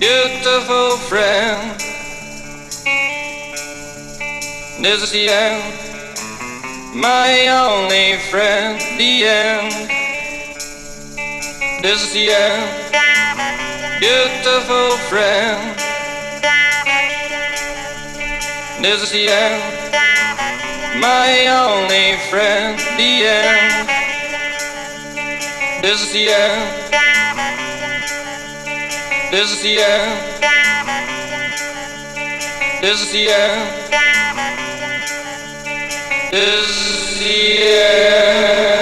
Beautiful friend. This is the end, my only friend, the end. This is the end, beautiful friend. This is the end, my only friend, the end. This is the end. This is the end. This is the end. This is the end.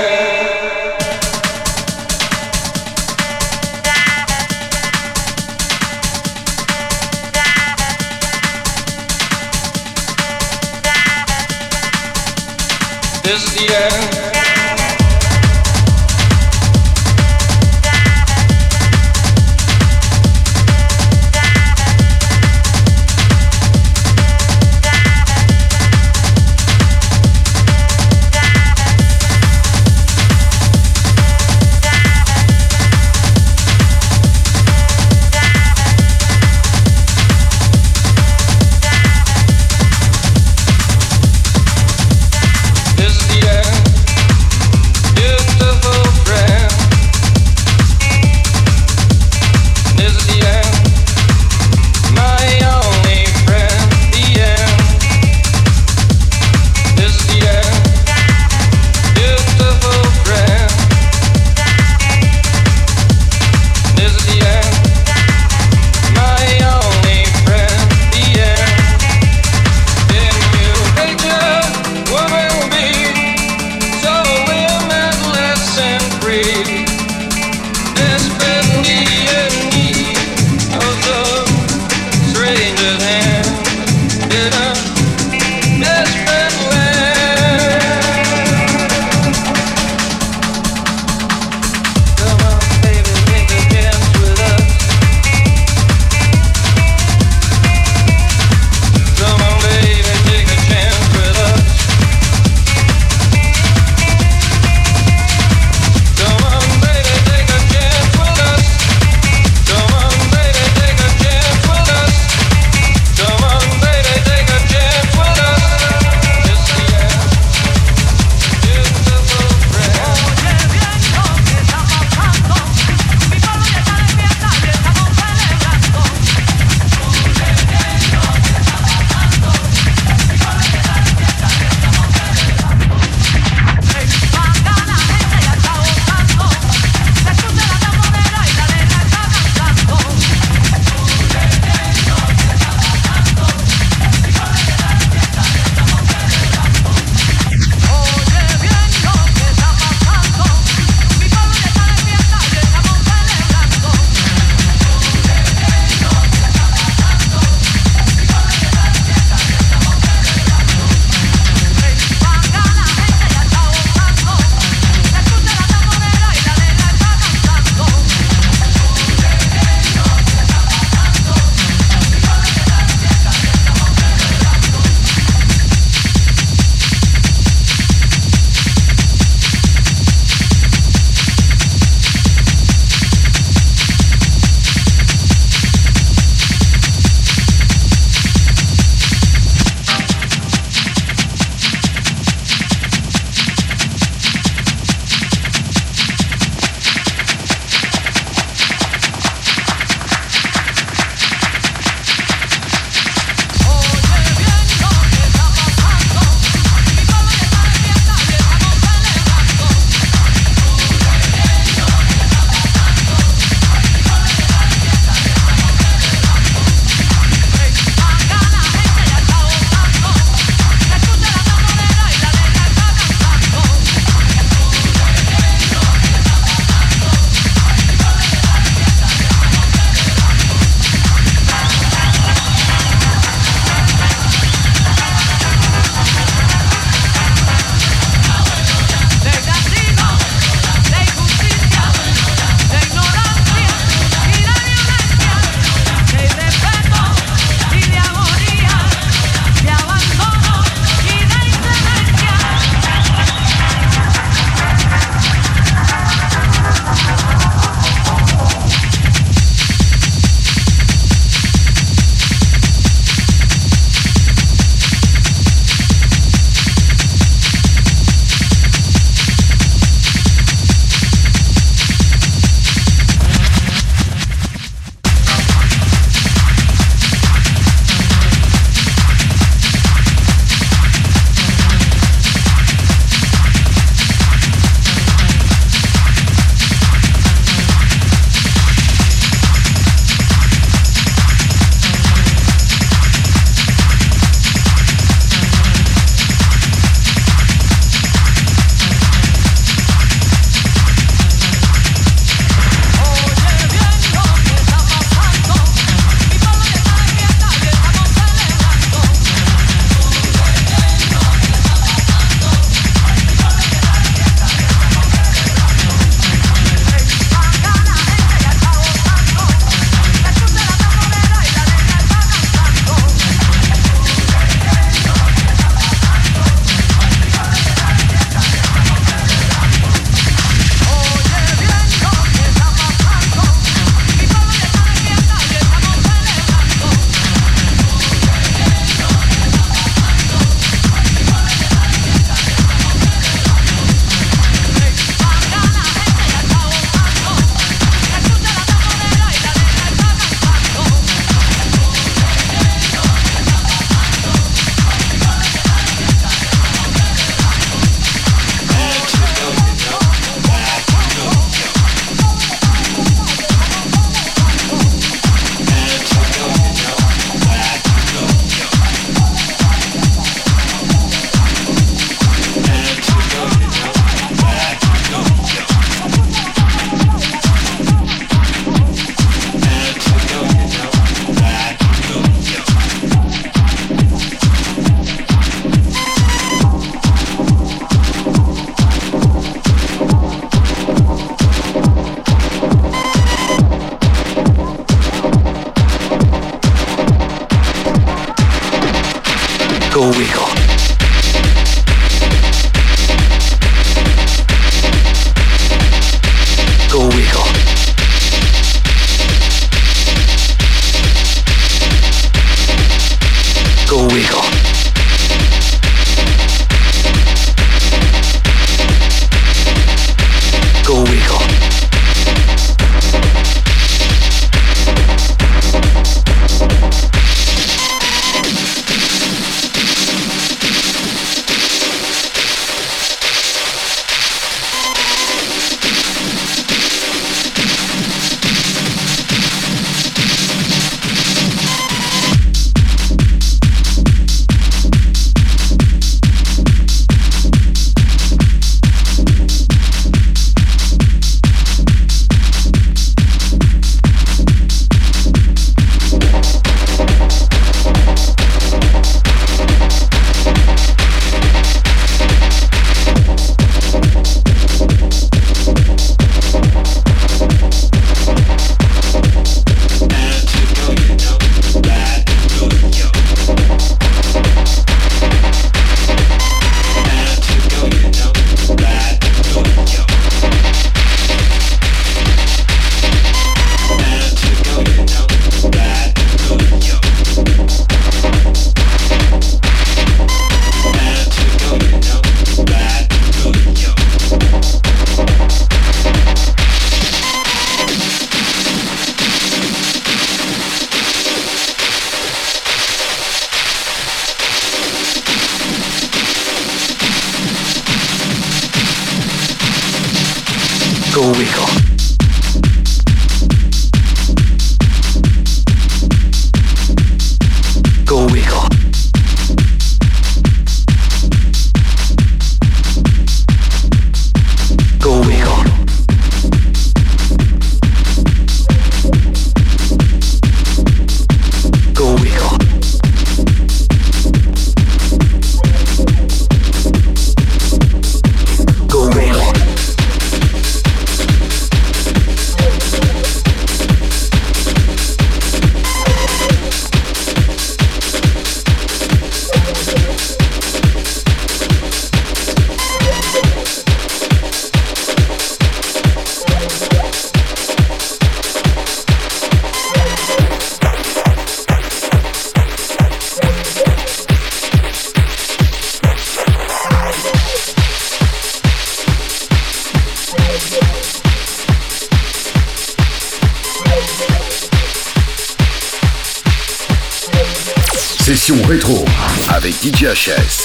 DJHS.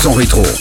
100% rétro.